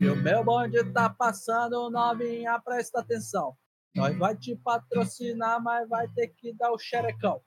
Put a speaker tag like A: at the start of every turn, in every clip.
A: E o meu bonde tá passando, novinha, presta atenção. Nós vai te patrocinar, mas vai ter que dar o xerecão.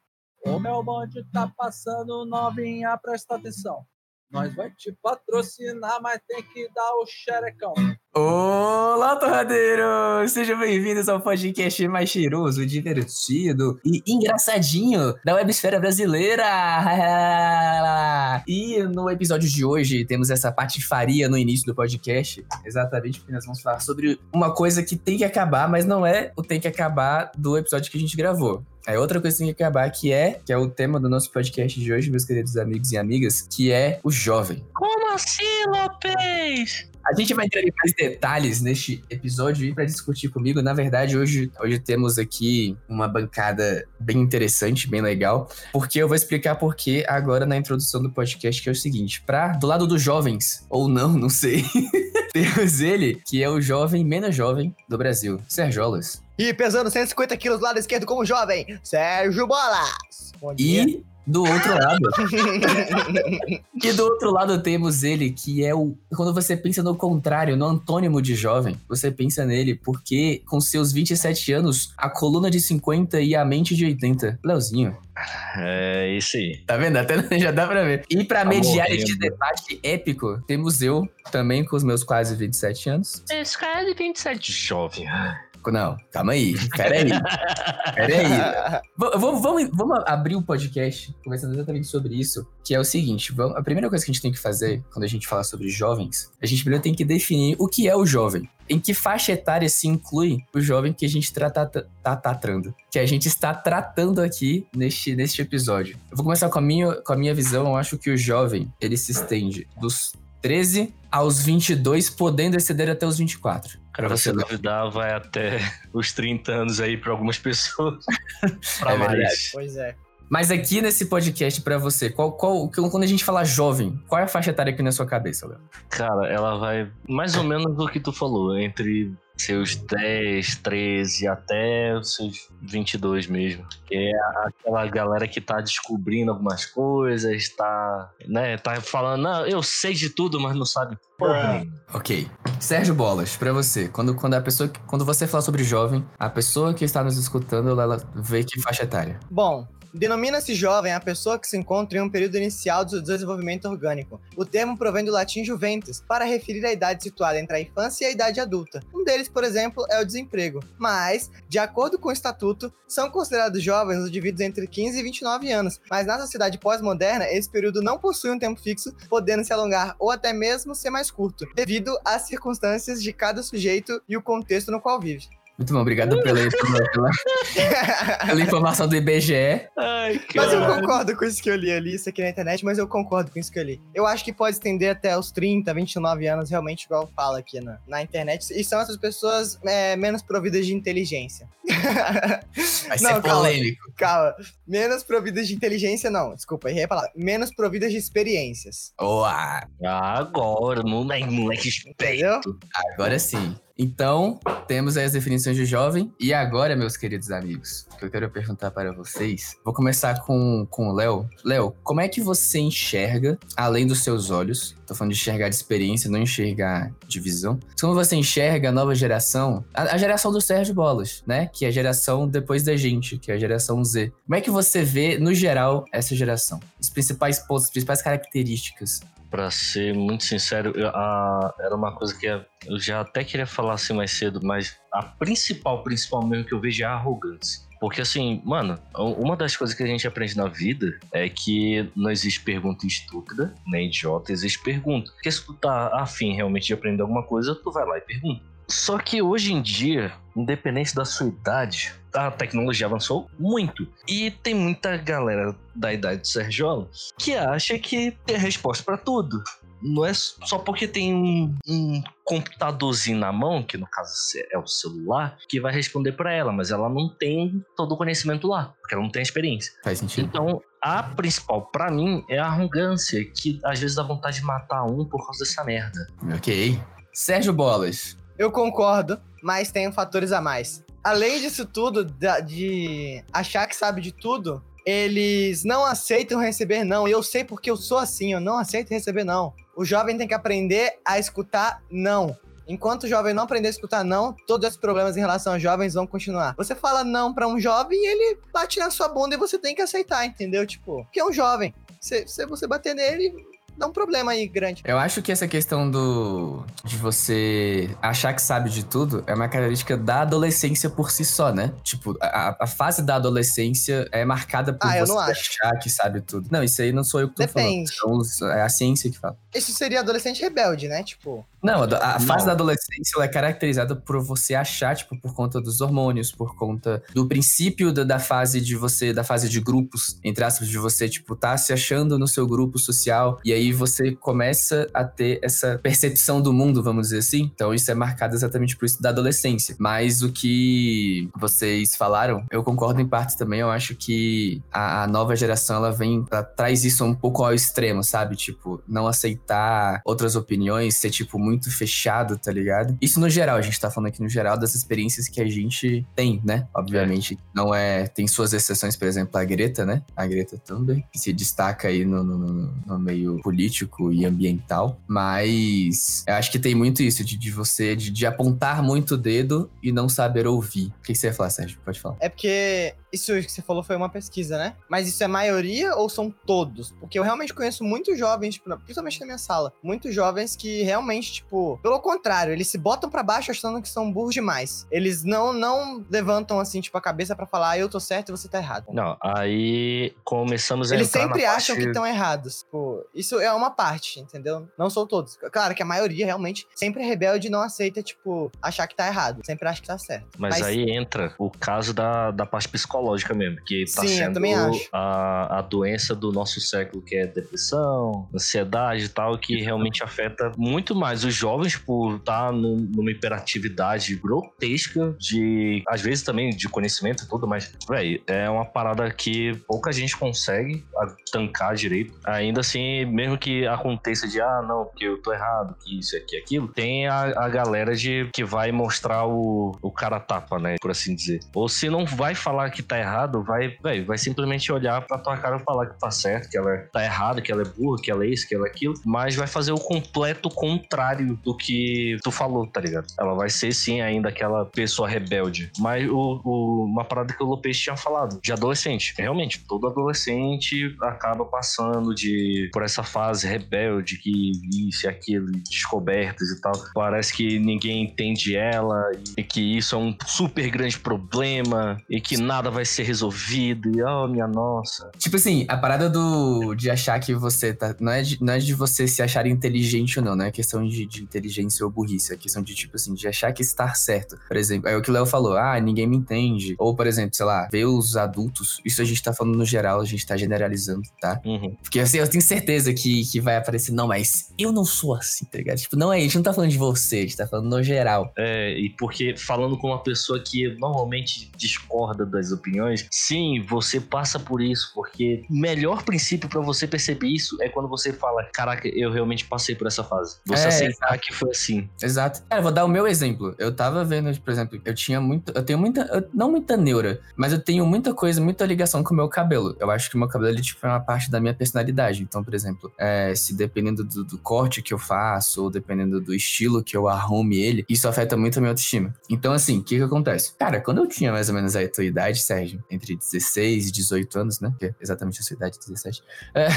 A: O meu bonde tá passando, novinha, presta atenção. Nós vai te patrocinar, mas tem que dar o xerecão.
B: Olá, torradeiros! Sejam bem-vindos ao podcast mais cheiroso, divertido e engraçadinho da websfera brasileira! E no episódio de hoje temos essa parte de faria no início do podcast, exatamente porque nós vamos falar sobre uma coisa que tem que acabar, mas não é o tem que acabar do episódio que a gente gravou. É outra coisa que tem que acabar, que é, que é o tema do nosso podcast de hoje, meus queridos amigos e amigas, que é o jovem.
C: Como assim, Lopes?
B: A gente vai entrar em mais detalhes neste episódio para discutir comigo. Na verdade, hoje, hoje temos aqui uma bancada bem interessante, bem legal, porque eu vou explicar por que agora na introdução do podcast, que é o seguinte: para do lado dos jovens, ou não, não sei. temos ele, que é o jovem menos jovem do Brasil, Serjolas.
D: E pesando 150 quilos do lado esquerdo como jovem, Sérgio Bolas. Bom dia.
B: E do outro lado. e do outro lado temos ele, que é o. Quando você pensa no contrário, no antônimo de jovem, você pensa nele, porque com seus 27 anos, a coluna de 50 e a mente de 80. Leozinho.
C: É isso aí.
B: Tá vendo? Até já dá pra ver. E pra
C: Tá
B: mediar
C: morrendo.
B: este debate épico, temos eu, também com os meus quase 27 anos.
C: Esse cara é de 27 jovem.
B: Não, calma aí. Pera aí. Pera aí. V- Vamos, vamos, vamos abrir o podcast conversando exatamente sobre isso, que é o seguinte, vamos- a primeira coisa que a gente tem que fazer quando a gente fala sobre jovens, a gente primeiro tem que definir o que é o jovem. Em que faixa etária se inclui o jovem que a gente tá, tá, tá tratando, que a gente está tratando aqui neste, neste episódio. Eu vou começar com a, minha, com a minha visão, eu acho que o jovem, ele se estende dos 13 aos 22, podendo exceder até os 24.
C: Cara, você duvidar, vai até os 30 anos aí pra algumas pessoas. pra
B: É
C: mais.
B: verdade.
D: Pois é.
B: Mas aqui nesse podcast pra você, qual, qual, quando a gente fala jovem, qual é a faixa etária aqui na sua cabeça, Léo?
C: Cara, ela vai mais ou menos do que tu falou, entre seus 10, 13 até os seus 22 mesmo. Que é aquela galera que tá descobrindo algumas coisas, tá, né, tá falando, não, eu sei de tudo, mas não sabe porra nenhuma.
B: Ok. Sérgio Bolas, pra você, quando, quando a pessoa, que- quando você fala sobre jovem, a pessoa que está nos escutando, ela vê que faixa etária.
D: Bom, denomina-se jovem a pessoa que se encontra em um período inicial do desenvolvimento orgânico. O termo provém do latim juventus, para referir a idade situada entre a infância e a idade adulta. Um deles, por exemplo, é o desemprego. Mas, de acordo com o estatuto, são considerados jovens os indivíduos entre 15 e 29 anos. Mas na sociedade pós-moderna, esse período não possui um tempo fixo, podendo se alongar ou até mesmo ser mais curto, devido às circunstâncias de cada sujeito e o contexto no qual vive.
B: Muito bom, obrigado pela, pela, pela- pela informação do IBGE.
C: Ai,
D: Mas eu concordo com isso que eu li. Eu li isso aqui na internet, mas eu concordo com isso que eu li. Eu acho que pode estender até os 30, 29 anos, realmente, igual fala aqui na, na internet. E são essas pessoas é, menos providas de inteligência.
B: Vai
D: Não,
B: ser
D: calma.
B: polêmico.
D: Calma. Menos providas de inteligência, não. Desculpa, errei a palavra. Menos providas de experiências.
B: Boa!
C: Agora, moleque, moleque
D: Entendeu?
C: esperto.
B: Agora sim. Então, temos aí as definições de jovem. E agora, meus queridos amigos, que eu quero perguntar para vocês. Vou começar com, com o Léo. Léo, como é que você enxerga, além dos seus olhos? Tô falando de enxergar de experiência, não enxergar de visão. Como você enxerga a nova geração? A, a geração do Sérgio Bolas, né? Que é a geração depois da gente, que é a geração Z. Como é que você vê, no geral, essa geração? Os principais pontos, as principais características.
C: Pra ser muito sincero, eu- a- era uma coisa que eu já até queria falar assim mais cedo, mas a principal, principal mesmo que eu vejo é a arrogância. Porque assim, mano, uma das coisas que a gente aprende na vida é que não existe pergunta estúpida, nem idiota, existe pergunta. Porque se tu tá afim realmente de aprender alguma coisa, tu vai lá e pergunta. Só que hoje em dia, independente da sua idade, a tecnologia avançou muito. E tem muita galera da idade do Sergiola que acha que tem resposta pra tudo. Não é só porque tem um, um computadorzinho na mão, que no caso é o celular, que vai responder pra ela, mas ela não tem todo o conhecimento lá, porque ela não tem a experiência.
B: Faz sentido?
C: Então, a principal pra mim é a arrogância, que às vezes dá vontade de matar um por causa dessa merda.
B: Ok. Sérgio Bolas.
D: Eu concordo, mas tem fatores a mais. Além disso tudo, de achar que sabe de tudo, eles não aceitam receber não. Eu sei porque eu sou assim, eu não aceito receber não. o jovem tem que aprender a escutar não. Enquanto o jovem não aprender a escutar não, todos esses problemas em relação aos jovens vão continuar. Você fala não para um jovem e ele bate na sua bunda e você tem que aceitar, entendeu? Tipo, porque é um jovem. Se, se você bater nele, dá um problema aí grande.
B: Eu acho que essa questão do de você achar que sabe de tudo é uma característica da adolescência por si só, né? Tipo, a, a fase da adolescência é marcada por
D: Ah, eu
B: você
D: não acho.
B: achar que sabe tudo. Não, isso aí não sou eu que tô
D: Depende.
B: falando. São os- é a ciência que fala.
D: Isso seria adolescente rebelde, né? Tipo,
B: Não, a, a fase
C: Não.
B: da adolescência ela é caracterizada por você achar, tipo, por conta dos hormônios, por conta do princípio da, da fase de você, da fase de grupos, entre aspas, de você, tipo, tá se achando no seu grupo social, e aí você começa a ter essa percepção do mundo, vamos dizer assim. Então isso é marcado exatamente por isso da adolescência. Mas o que vocês falaram, eu concordo em parte também, eu acho que a, a nova geração, ela vem, ela traz isso um pouco ao extremo, sabe? Tipo, não aceitar outras opiniões, ser, tipo, muito fechado, tá ligado? Isso no geral, a gente tá falando aqui no geral das experiências que a gente tem, né? Obviamente, não é. Tem suas exceções, por exemplo, a Greta, né? A Greta Thunberg, que se destaca aí no, no- no meio político e ambiental. Mas eu acho que tem muito isso, de, de você, de, de apontar muito o dedo e não saber ouvir. O que, que você ia falar, Sérgio? Pode falar.
D: é porque isso que você falou foi uma pesquisa, né? Mas isso é maioria ou são todos? Porque eu realmente conheço muitos jovens, principalmente na minha sala, muitos jovens que realmente, tipo, pelo contrário, eles se botam pra baixo achando que são burros demais. Eles não não levantam assim, tipo, a cabeça pra falar, ah, eu tô certo e você tá errado.
C: Não, aí começamos a
D: Eles sempre acham que
C: parte-
D: estão errados. Tipo, isso é uma parte, entendeu? Não são todos. Claro que a maioria realmente sempre é rebelde e não aceita, tipo, achar que tá errado. Sempre acha que tá certo.
C: Mas, aí entra o caso da, da parte psicológica mesmo, que tá
D: Sim,
C: sendo. A, a doença do nosso século, que é depressão, ansiedade e tal, que realmente afeta muito mais os jovens por estar num- numa hiperatividade grotesca de, às vezes também de conhecimento e tudo, mas, véi, é uma parada que pouca gente consegue tancar direito. Ainda assim, mesmo que aconteça de, ah, não, porque eu tô errado, que isso aqui, aquilo, tem a, a galera de que vai mostrar o, o cara tapa, né, por assim dizer. Ou se não vai falar que tá errado, vai, véi, vai simplesmente olhar pra tua cara e falar que tá certo, que ela tá errada, que ela é burra, que ela é isso, que ela é aquilo, mas vai fazer o completo contrário do que tu falou, tá ligado? Ela vai ser sim ainda aquela pessoa rebelde. Mas o, o- uma parada que o Lopes tinha falado, de adolescente. Realmente, todo adolescente acaba passando de por essa fase rebelde, que isso e aquilo, descobertas e tal. Parece que ninguém entende ela e que isso é um super grande problema e que nada vai ser resolvido. E oh, minha nossa.
B: Tipo assim, a parada do de achar que você tá. Não é de, não é de você se achar inteligente ou não, não é questão de, de inteligência ou burrice. É questão de, tipo assim, de achar que estar certo. Por exemplo, é o que o Léo falou, ah, ninguém me entende. Ou, por exemplo, sei lá, ver os adultos. Isso a gente tá falando no geral, a gente tá generalizando, tá?
C: Uhum.
B: Porque assim, eu tenho certeza que, que vai aparecer, não, mas eu não sou assim, tá ligado? Tipo, não é, a gente não tá falando de você, a gente tá falando no geral.
C: É, e porque falando com uma pessoa que normalmente discorda das opiniões, sim, você passa por isso, porque o melhor princípio pra você perceber isso é quando você fala, caraca, eu realmente passei por essa fase. Você
B: É,
C: aceitar que foi assim.
B: Exato. Cara, vou dar o meu exemplo. Eu tava vendo, por exemplo, eu tinha muito. Eu tenho muita. eu- não muita neura, mas eu tenho muita coisa, muita ligação com o meu cabelo. Eu acho que o meu cabelo, ele, tipo, é uma parte da minha personalidade. Então, por exemplo, é, se dependendo do, do corte que eu faço, ou dependendo do estilo que eu arrume ele, isso afeta muito a minha autoestima. Então, assim, o que que acontece? Cara, quando eu tinha mais ou menos a tua idade, Sérgio, entre 16 e 18 anos, né? Que é exatamente a sua idade, 17. É,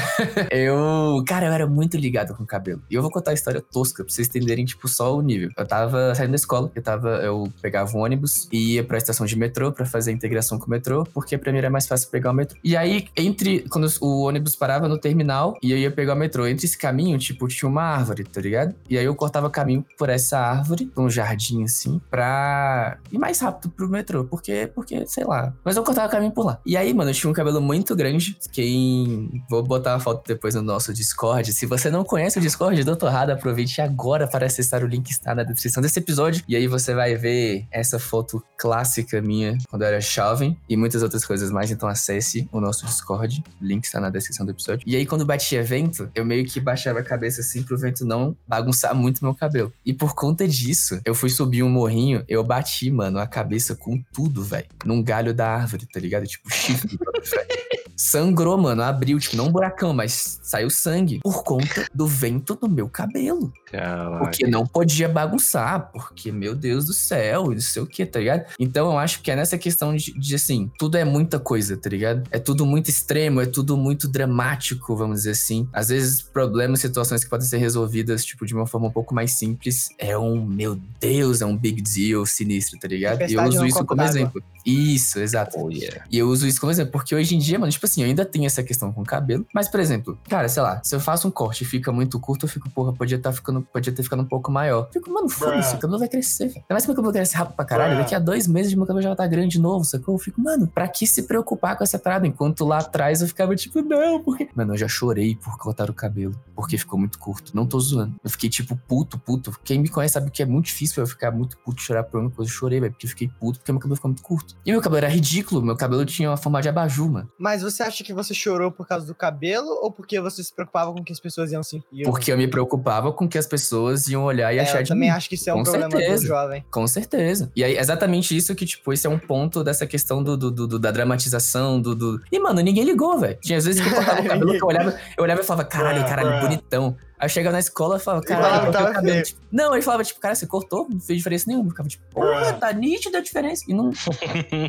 B: eu. Cara, eu era muito ligado com o cabelo. E eu vou contar a história tosca pra vocês entenderem, tipo, só o nível. Eu tava saindo da escola, eu tava. Eu pegava um ônibus e ia pra estação de metrô pra fazer a integração com o metrô, porque pra mim era mais fácil pegar o metrô. E aí, entre. Quando o ônibus parava no terminal e eu ia pegar o metrô, entre esse caminho, tipo, tinha uma árvore, tá ligado? E aí eu cortava caminho por essa árvore, um jardim assim, pra ir mais rápido pro metrô. Porque, porque, sei lá. Mas eu cortava caminho por lá. E aí, mano, eu tinha um cabelo muito grande. Quem. Vou botar a foto depois no nosso Discord. Se você não conhece o Discord do Torrada, aproveite agora para acessar o link está na descrição desse episódio. E aí você vai ver essa foto clássica minha quando eu era jovem e muitas outras coisas mais. Então acesse o nosso Discord. O link está na descrição do episódio. E aí, quando batia vento, eu meio que baixava a cabeça assim pro vento não bagunçar muito meu cabelo. E por conta disso, eu fui subir um morrinho, eu bati, mano, a cabeça com tudo, velho. Num galho da árvore, tá ligado? Tipo, chifre. sangrou, mano. Abriu, tipo, não um buracão, mas saiu sangue. Por conta do vento no meu cabelo.
C: Caraca.
B: Porque não podia bagunçar, porque, meu Deus do céu, e não sei o que, tá ligado? Então eu acho que é nessa questão de, de, assim, tudo é muita coisa, tá ligado? É tudo muito extremo, é tudo muito dramático, vamos dizer assim. Às vezes, problemas, situações que podem ser resolvidas, tipo, de uma forma um pouco mais simples, é um, meu Deus, é um big deal sinistro, tá ligado? E eu uso isso como exemplo. Isso, exato.
C: Oh, yeah.
B: E eu uso isso como exemplo, porque hoje em dia, mano, tipo assim, eu ainda tenho essa questão com o cabelo. Mas, por exemplo, cara, sei lá, se eu faço um corte e fica muito curto, eu fico, porra, podia, tá ficando, podia ter ficado um pouco maior. Eu fico, mano, foda-se, o cabelo vai crescer, velho. Ainda mais que meu cabelo cresce rápido pra caralho, daqui a dois meses meu cabelo já vai estar grande de novo, sacou? Eu fico, mano, pra que se preocupar com essa parada? Enquanto lá atrás eu ficava tipo, não, porque. Mano, eu já chorei por cortar o cabelo, porque ficou muito curto. Não tô zoando. Eu fiquei, tipo, puto, puto. Quem me conhece sabe que é muito difícil eu ficar muito puto, chorar por uma coisa. Eu chorei, velho, porque eu fiquei puto, porque meu cabelo ficou muito curto. E meu cabelo era ridículo, meu cabelo tinha uma forma de abajur, mano.
D: Mas você acha que você chorou por causa do cabelo ou porque você se preocupava com que as pessoas iam sentir?
B: Porque eu me preocupava com que as pessoas iam olhar e
D: É,
B: achar
D: eu
B: de
D: também
B: mim.
D: acho que isso é um
B: Com
D: problema
B: certeza.
D: do jovem.
B: Com certeza. E aí, exatamente isso que, tipo, esse é um ponto dessa questão do, do- do- da dramatização, do, do... E, mano, ninguém ligou, velho. Tinha às vezes que eu cortava o cabelo, que eu olhava, eu olhava e falava, caralho, caralho, bonitão. Aí eu chegava na escola e falava, caralho,
D: tava
B: cabelo. Tipo, não, ele falava, tipo, cara, você cortou? Não fez diferença nenhuma. Eu ficava, tipo, porra, tá nítida a diferença. E não...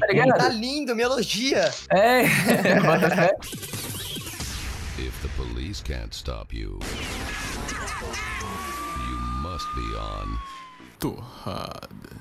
B: Tá ligado?
D: Tá lindo, me elogia.
B: É, bota fé.
E: If the police can't stop you, you must be on Torrada.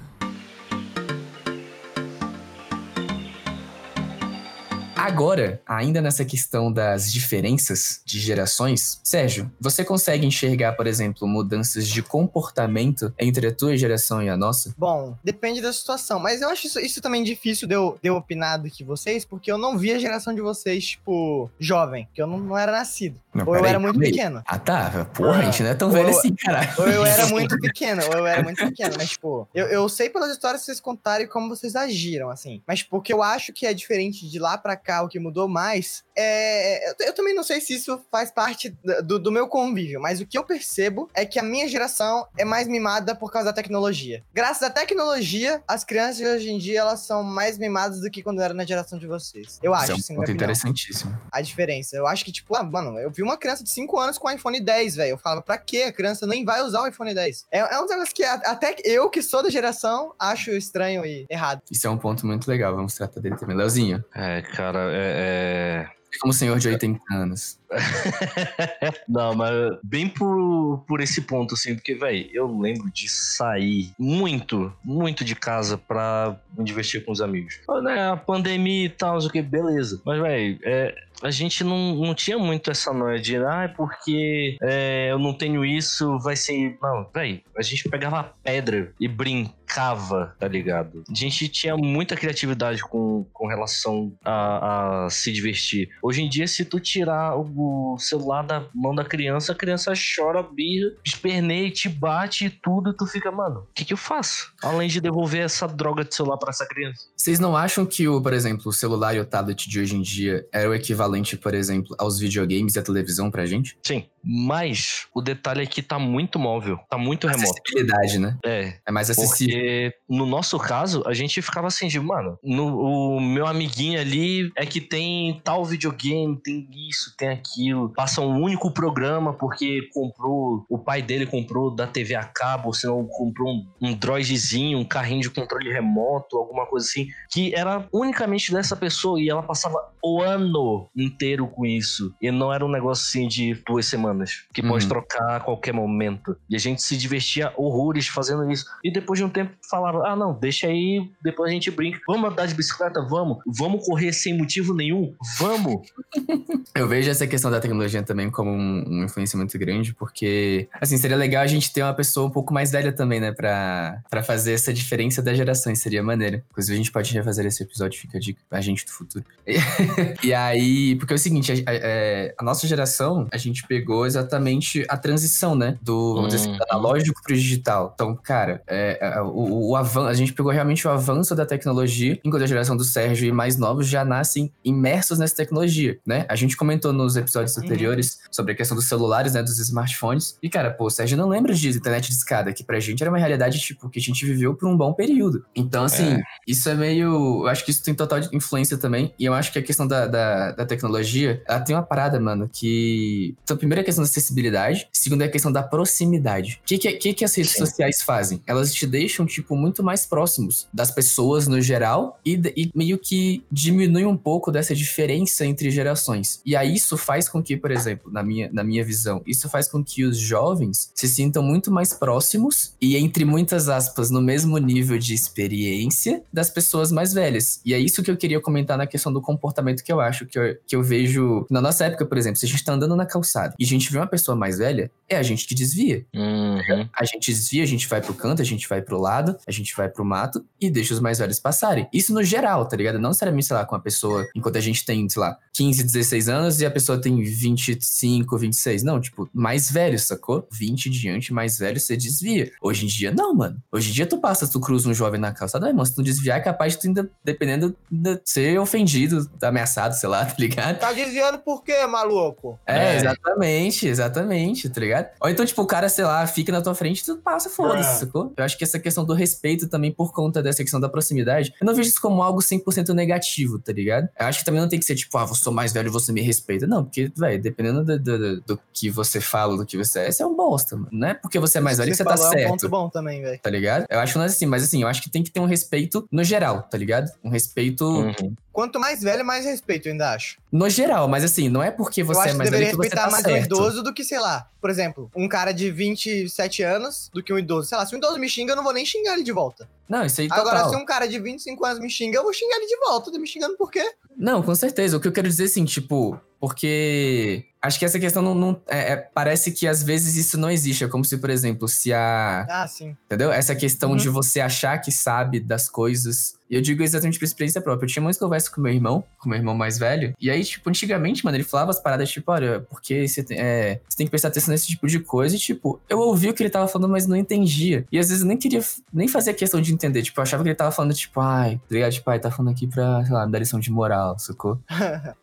B: Agora, ainda nessa questão das diferenças de gerações, Sérgio, você consegue enxergar, por exemplo, mudanças de comportamento entre a tua geração e a nossa?
D: Bom, depende da situação, mas eu acho isso, isso também difícil de eu, de eu opinar do que vocês, porque eu não vi a geração de vocês, tipo, jovem, que eu não, não era nascido.
B: Não,
D: ou eu
B: peraí,
D: era muito
B: aí.
D: pequeno.
B: Ah, tá. Porra, a gente não é tão velho assim, caralho.
D: Ou eu era muito pequeno, ou eu era muito pequeno. Mas, tipo, eu, eu sei pelas histórias que vocês contaram e como vocês agiram, assim. Mas, tipo, o que eu acho que é diferente de lá pra cá, o que mudou mais, é. Eu, eu também não sei se isso faz parte do, do meu convívio, mas o que eu percebo é que a minha geração é mais mimada por causa da tecnologia. Graças à tecnologia, as crianças de hoje em dia, elas são mais mimadas do que quando era na geração de vocês. Eu
B: Isso
D: acho,
B: é um
D: assim,
B: ponto interessantíssimo.
D: a diferença. Eu acho que, tipo, ah, mano, eu vi uma criança de 5 anos com o iPhone 10, velho. Eu falava, pra quê? A criança nem vai usar o iPhone 10. É, é um negócio que até eu, que sou da geração, acho estranho e errado.
B: Isso é um ponto muito legal, vamos tratar dele também. Leozinho,
C: É, cara, é. é-
B: como senhor de 80 anos.
C: Não, mas bem por, por esse ponto, assim, porque, velho, eu lembro de sair muito, muito de casa pra me divertir com os amigos. Ah, Né, a pandemia e tal, não sei o que, beleza. Mas, velho, é, a gente não, não tinha muito essa noia de, ah, é porque é, eu não tenho isso, vai ser. Não, velho, a gente pegava pedra e brincava, tá ligado? A gente tinha muita criatividade com, com relação a, a se divertir. Hoje em dia, se tu tirar o celular da mão da criança, a criança chora, birra, esperneia, te bate e tudo, e tu fica, mano, o que, que eu faço? Além de devolver essa droga de celular pra essa criança.
B: Vocês não acham que, o, por exemplo, o celular e o tablet de hoje em dia é o equivalente, por exemplo, aos videogames e à televisão pra gente?
C: Sim, mas o detalhe é que tá muito móvel, tá muito remoto.
B: Acessibilidade, né?
C: É,
B: É mais acessível.
C: Porque no nosso caso, a gente ficava assim de, mano, no, o meu amiguinho ali é que tem tal videogame, tem isso, tem aquilo. Passa um único programa porque comprou, o pai dele comprou da TV a cabo, ou senão comprou um, um droidzinho, um carrinho de controle remoto, alguma coisa assim, que era unicamente dessa pessoa e ela passava o ano inteiro com isso. E não era um negócio assim de duas semanas, que pode
B: Uhum.
C: trocar a qualquer momento. E a gente se divertia horrores fazendo isso. E depois de um tempo falava: ah, não, deixa aí, depois a gente brinca. Vamos andar de bicicleta? Vamos. Vamos correr sem motivo nenhum? Vamos.
B: Eu vejo essa questão da tecnologia também como um- uma influência muito grande, porque, assim, seria legal a gente ter uma pessoa um pouco mais velha também, né, pra, pra fazer essa diferença das gerações, seria maneiro. Inclusive, a gente pode refazer esse episódio, fica a dica pra gente do futuro. E, aí, porque é o seguinte, a, a- é, a nossa geração, a gente pegou pegou exatamente a transição, né? Do, vamos dizer assim, do
C: Uhum.
B: analógico pro digital. Então, cara, é, é, o, o avan- a gente pegou realmente o avanço da tecnologia, enquanto a geração do Sérgio e mais novos já nascem imersos nessa tecnologia, né? A gente comentou nos episódios
D: Uhum.
B: anteriores sobre a questão dos celulares, né? Dos smartphones. E, cara, pô, o Sérgio não lembra de internet de escada, que pra gente era uma realidade, tipo, que a gente viveu por um bom período. Então, assim,
C: É.
B: isso é meio. Eu acho que isso tem total influência também. E eu acho que a questão da, da, da tecnologia, ela tem uma parada, mano, que. Então, primeiro é questão da acessibilidade, segundo é a questão da proximidade. O que, que, que, que as redes
C: Sim.
B: sociais fazem? Elas te deixam, tipo, muito mais próximos das pessoas no geral e, e meio que diminui um pouco dessa diferença entre gerações. E aí isso faz com que, por exemplo, na minha, na minha visão, isso faz com que os jovens se sintam muito mais próximos e, entre muitas aspas, no mesmo nível de experiência das pessoas mais velhas. E é isso que eu queria comentar na questão do comportamento que eu acho, que eu, que eu vejo na nossa época, por exemplo, se a gente tá andando na calçada e a gente vê uma pessoa mais velha, é a gente que desvia.
C: Uhum.
B: A gente desvia, a gente vai pro canto, a gente vai pro lado, a gente vai pro mato e deixa os mais velhos passarem. Isso no geral, tá ligado? Não necessariamente, sei lá, com a pessoa, enquanto a gente tem, sei lá, 15, 16 anos e a pessoa tem 25, 26. Não, tipo, mais velho, sacou? 20 diante, mais velho, você desvia. Hoje em dia, não, mano. Hoje em dia, tu passa, tu cruza um jovem na calçada, ai, mano, se tu desviar, é capaz de tu ainda, dependendo, de ser ofendido, ameaçado, sei lá, tá ligado?
D: Tá desviando por quê, maluco?
B: É,
C: É.
B: exatamente, exatamente, tá ligado? Ou então, tipo, o cara, sei lá, fica na tua frente e tu passa, foda-se,
D: Bruh.
B: sacou? Eu acho que essa questão do respeito também, por conta dessa questão da proximidade, eu não vejo isso como algo 100% negativo, tá ligado? Eu acho que também não tem que ser, tipo, ah, eu sou mais velho, você me respeita. Não, porque, velho, dependendo do, do, do- do que você fala, do que você é, você é um bosta, mano. Não é porque você é mais velho que você tá
D: falou é um
B: certo
D: ponto bom também, velho.
B: tá ligado? Eu acho que não é assim, mas assim, eu acho que tem que ter um respeito no geral, tá ligado? Um respeito
C: Uhum.
D: Quanto mais velho, mais respeito, eu ainda acho.
B: No geral, mas assim, não é porque
D: eu
B: você
D: acho
B: é
D: que
B: mais velho
D: deveria
B: que você tá
D: mais um
B: certo.
D: idoso do que, sei lá, por exemplo, um cara de 27 anos do que um idoso. Sei lá, se um idoso me xinga, eu não vou nem xingar ele de volta.
B: Não, isso aí
D: Agora,
B: total.
D: se um cara de 25 anos me xinga, eu vou xingar ele de volta. Tá me xingando por quê?
B: Não, com certeza. O que eu quero dizer, assim, tipo, porque acho que essa questão não. não- é- é- parece que às vezes isso não existe. É como se, por exemplo, se a.
D: Ah, sim.
B: Entendeu? Essa questão
D: Uhum.
B: de você achar que sabe das coisas. E eu digo exatamente por experiência própria. Eu tinha muitas conversas com meu irmão, com meu irmão mais velho. E aí, tipo, antigamente, mano, ele falava as paradas, tipo, olha, porque você tem, é, você tem que prestar atenção nesse tipo de coisa. E, tipo, eu ouvi o que ele tava falando, mas não entendia. E às vezes eu nem queria nem fazer questão de entender. Tipo, eu achava que ele tava falando, tipo, ai, tá ligado? Tipo, ai, tá falando aqui pra, sei lá, me dar lição de moral, sacou?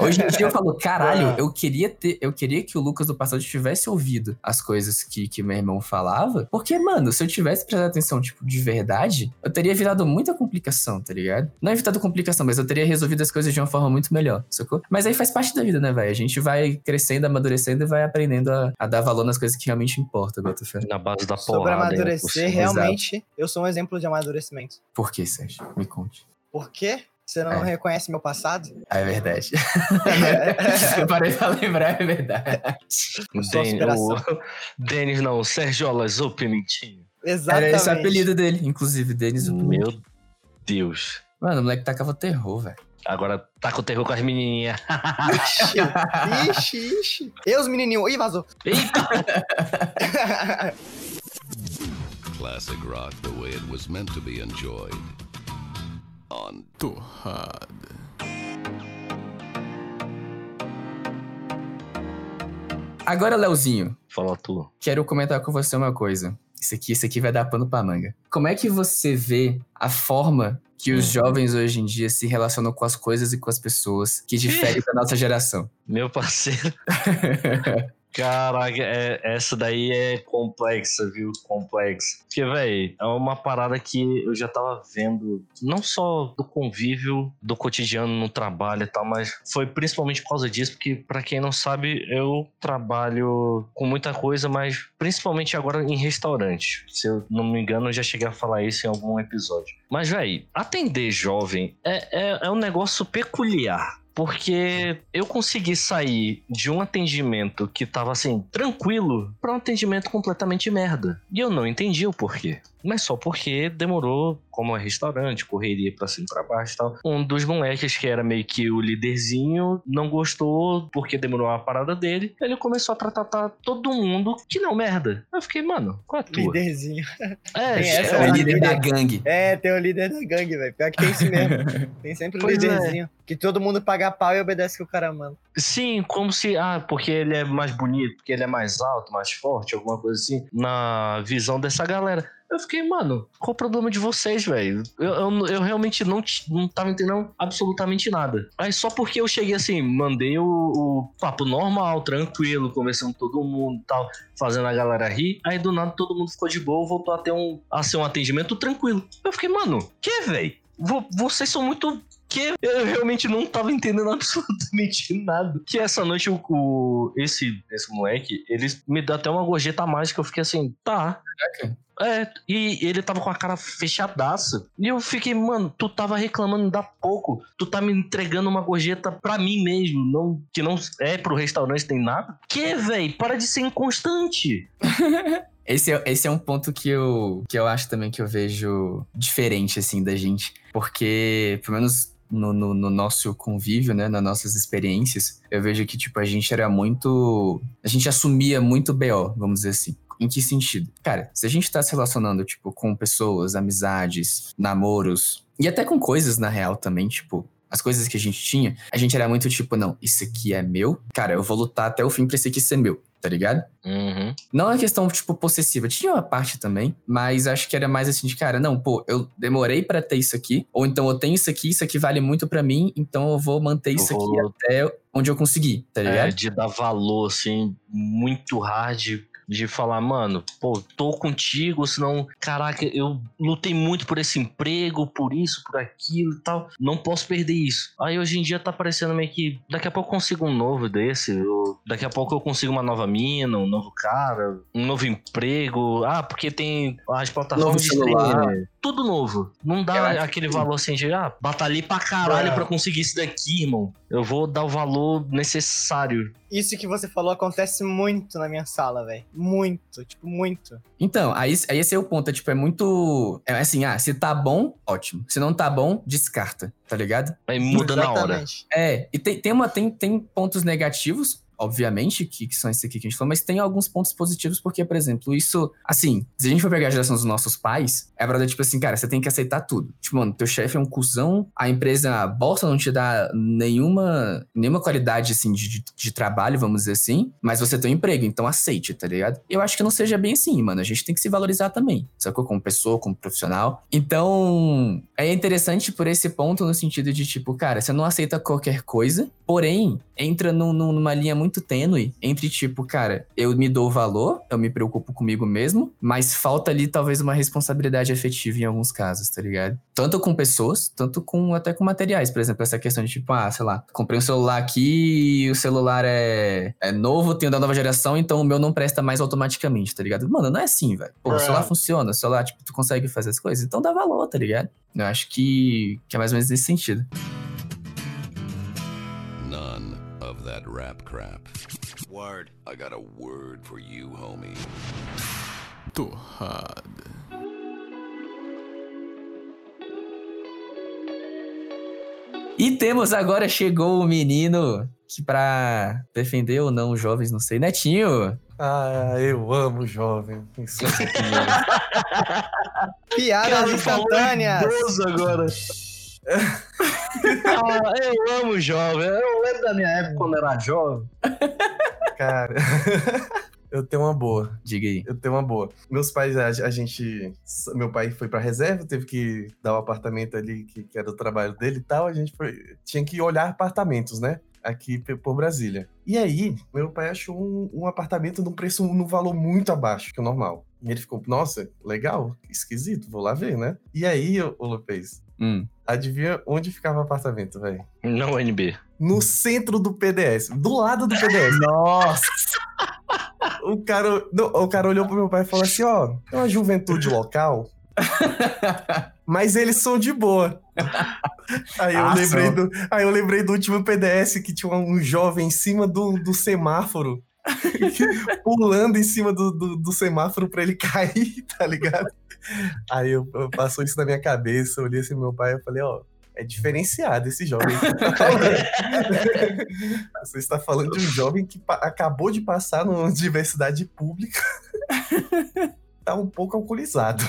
B: Hoje em dia eu falo, caralho, eu queria ter, eu queria que o Lucas do passado tivesse ouvido as coisas que, que meu irmão falava. Porque, mano, se eu tivesse prestado atenção, tipo, de verdade, eu teria evitado muita complicação, tá ligado? Não evitado complicação, mas eu teria resolvido as coisas de uma forma muito melhor, sacou? Mas aí faz parte da vida, né, velho? A gente vai crescendo, amadurecendo e vai aprendendo a, a dar valor nas coisas que realmente importam, Botafé.
C: Na base da
D: Sobre
C: porrada. ainda por
D: amadurecer, realmente, eu sou um exemplo de amadurecimento.
B: Por quê, Sérgio? Me conte.
D: Por quê? Você não
B: É.
D: reconhece meu passado?
B: Ah, é verdade. eu parei pra lembrar, é verdade.
C: Denis não, o Sergiolas, o Pimentinho.
D: Exatamente.
B: Era esse o apelido dele, inclusive, Denis. o
C: Meu Deus.
B: Mano, o moleque tacava terror, velho.
C: Agora tá com o terror com as menininhas.
D: Ixi, ixi, ixi. E os menininhos? Ih, vazou.
C: Eita!
E: Classic rock the way it was meant to be enjoyed. On
F: Torrada.
B: Agora, Leozinho,
C: Fala tu.
B: quero comentar com você uma coisa. Isso aqui, isso aqui vai dar pano pra manga. Como é que você vê a forma que os
C: Hum.
B: jovens hoje em dia se relacionam com as coisas e com as pessoas que diferem da nossa geração?
C: Meu parceiro. Caraca, é- essa daí é complexa, viu? Complexa. Porque, véi, é uma parada que eu já tava vendo, não só do convívio, do cotidiano no trabalho e tal, mas foi principalmente por causa disso, porque, pra quem não sabe, eu trabalho com muita coisa, mas principalmente agora em restaurante. Se eu não me engano, eu já cheguei a falar isso em algum episódio. Mas, véi, atender jovem é, é, é um negócio peculiar. Porque eu consegui sair de um atendimento que tava assim, tranquilo, pra um atendimento completamente merda. E eu não entendi o porquê. Mas só porque demorou, como é restaurante, correria pra cima e pra baixo e tal. Um dos moleques, que era meio que o líderzinho, não gostou porque demorou a parada dele. Ele começou a tratar todo mundo que não merda. Eu fiquei, mano, qual é a tua?
D: Líderzinho.
C: É,
D: Tem essa,
B: É o
C: é,
B: líder da gangue.
D: É, tem o líder da gangue, velho. Pior que tem esse mesmo. Tem sempre o
C: é.
D: líderzinho. Que todo mundo paga pau e obedece que o cara manda.
C: Sim, como se, ah, porque ele é mais bonito, porque ele é mais alto, mais forte, alguma coisa assim, na visão dessa galera. Eu fiquei, mano, qual o problema de vocês, velho? Eu, eu, eu realmente não, não tava entendendo absolutamente nada. Aí só porque eu cheguei assim, mandei o, o papo normal, tranquilo, conversando com todo mundo tal, fazendo a galera rir. Aí do nada todo mundo ficou de boa, voltou a ter um, a ser um atendimento tranquilo. Eu fiquei, mano, que, velho? Vo- Vocês são muito que eu realmente não tava entendendo absolutamente nada. Que essa noite o, o- esse, esse moleque, ele me deu até uma gorjeta mágica. Eu fiquei assim, tá. É, e ele tava com a cara fechadaça. E eu fiquei, mano, tu tava reclamando da pouco. Tu tá me entregando uma gorjeta pra mim mesmo, não que não é pro restaurante nem nada. Que, véi? Para de ser inconstante.
B: Esse é, esse é um ponto que eu, que eu acho também que eu vejo diferente, assim, da gente. Porque, pelo menos no, no, no nosso convívio, né, nas nossas experiências, eu vejo que, tipo, a gente era muito... A gente assumia muito BO, vamos dizer assim. Em que sentido? Cara, se a gente tá se relacionando, tipo, com pessoas, amizades, namoros, e até com coisas, na real, também, tipo... As coisas que a gente tinha, a gente era muito tipo, não, isso aqui é meu. Cara, eu vou lutar até o fim pra esse aqui ser meu, tá ligado?
C: Uhum.
B: Não é questão, tipo, possessiva. Tinha uma parte também, mas acho que era mais assim de, cara, não, pô, eu demorei pra ter isso aqui, ou então eu tenho isso aqui, isso aqui vale muito pra mim, então eu vou manter isso
C: Eu
B: aqui até onde eu conseguir, tá
C: É,
B: ligado?
C: de dar valor, assim, muito hard. De falar, mano, pô, tô contigo, senão, caraca, eu lutei muito por esse emprego, por isso, por aquilo e tal. Não posso perder isso. Aí hoje em dia tá parecendo meio que daqui a pouco eu consigo um novo desse, ou daqui a pouco eu consigo uma nova mina, um novo cara, um novo emprego. Ah, porque tem as plataformas
B: Novo
C: de
B: celular.
C: streaming. Tudo novo. Não
B: Eu
C: dá aquele valor assim de, ah, batalhei pra caralho
A: É.
C: pra conseguir isso daqui, irmão. Eu vou dar o valor necessário.
D: Isso que você falou acontece muito na minha sala, velho. Muito, tipo, muito.
B: Então, aí, aí esse é o ponto, é tipo, é muito... É assim, ah, se tá bom, ótimo. Se não tá bom, descarta, tá ligado?
C: Aí muda na hora.
D: Exatamente.
B: É, e tem, tem, uma, tem, tem pontos negativos, obviamente, que, que são esses aqui que a gente falou, mas tem alguns pontos positivos, porque, por exemplo, isso, assim, se a gente for pegar a geração dos nossos pais, é verdade, tipo assim, cara, você tem que aceitar tudo. Tipo, mano, teu chefe é um cuzão, a empresa, a bolsa não te dá nenhuma, nenhuma qualidade, assim, de, de, de trabalho, vamos dizer assim, mas você tem um emprego, então aceite, tá ligado? Eu acho que não seja bem assim, mano, a gente tem que se valorizar também, sacou? Como pessoa, como profissional. Então, é interessante por esse ponto, no sentido de, tipo, cara, você não aceita qualquer coisa, porém, entra num- num- numa linha muito tênue entre, tipo, cara, eu me dou valor, eu me preocupo comigo mesmo, mas falta ali talvez uma responsabilidade efetiva em alguns casos, tá ligado? Tanto com pessoas, tanto com até com materiais. Por exemplo, essa questão de, tipo, ah, sei lá, comprei um celular aqui e o celular é, é novo, tenho da nova geração, então o meu não presta mais automaticamente, tá ligado? Mano, não é assim, velho. Pô, o
D: É.
B: celular funciona, o celular, tipo, tu consegue fazer as coisas, então dá valor, tá ligado? Eu acho que, que é mais ou menos nesse sentido.
E: That rap crap. Word. I got a word for you, homie.
F: Torrada.
B: E temos agora, chegou o menino que pra defender ou não os jovens, não sei, Netinho.
G: Ah, eu amo jovem.
D: Piadas instantâneas.
C: idoso agora. Ah, eu amo jovem. Eu lembro da minha época quando era jovem.
G: cara. eu tenho uma boa.
B: Diga aí.
G: Eu tenho uma boa. Meus pais, a, a gente. Meu pai foi pra reserva, teve que dar o apartamento ali, que, que era o trabalho dele e tal. A gente foi, tinha que olhar apartamentos, né? Aqui por Brasília. E aí, meu pai achou um, um apartamento num preço, num valor muito abaixo que o normal. E ele ficou, nossa, legal, esquisito, vou lá ver, né? E aí, ô, ô Lopez,
B: Hum.
G: Adivinha onde ficava o apartamento, velho?
C: Não, NB.
G: No centro do PDS, do lado do PDS.
B: Nossa!
G: O cara, não, o cara olhou pro meu pai e falou assim: ó, é uma juventude local, mas eles são de boa. Aí eu,
B: Ah,
G: lembrei do, aí eu lembrei do último PDS que tinha um jovem em cima do, do semáforo. Pulando em cima do, do, do semáforo pra ele cair, tá ligado? Aí eu, eu passou isso na minha cabeça, eu olhei assim pro meu pai e falei, ó, é diferenciado esse jovem. tá. Você está falando de um jovem que acabou de passar numa universidade pública. tá um pouco alcoolizado.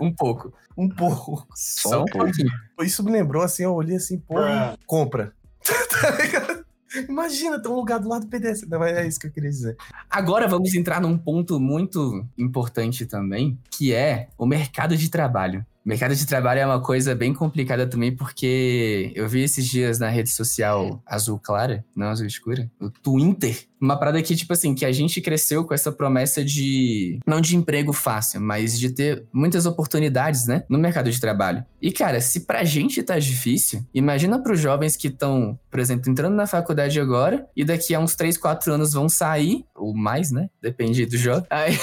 B: Um pouco.
G: Um pouco.
C: Só um pouco.
B: pouquinho.
G: Isso me lembrou assim, eu olhei assim, pô, compra. tá ligado? Imagina, tem um lugar do lado do pedestre. Não, é isso que eu queria dizer.
B: Agora vamos entrar num ponto muito importante também, que é o mercado de trabalho. Mercado de trabalho é uma coisa bem complicada também, porque eu vi esses dias na rede social azul clara, não azul escura, o Twitter, uma parada que, tipo assim, que a gente cresceu com essa promessa de, não de emprego fácil, mas de ter muitas oportunidades, né, no mercado de trabalho. E, cara, se pra gente tá difícil, imagina pros jovens que estão, por exemplo, entrando na faculdade agora, e daqui a uns 3, 4 anos vão sair, ou mais, né, depende do jovem, aí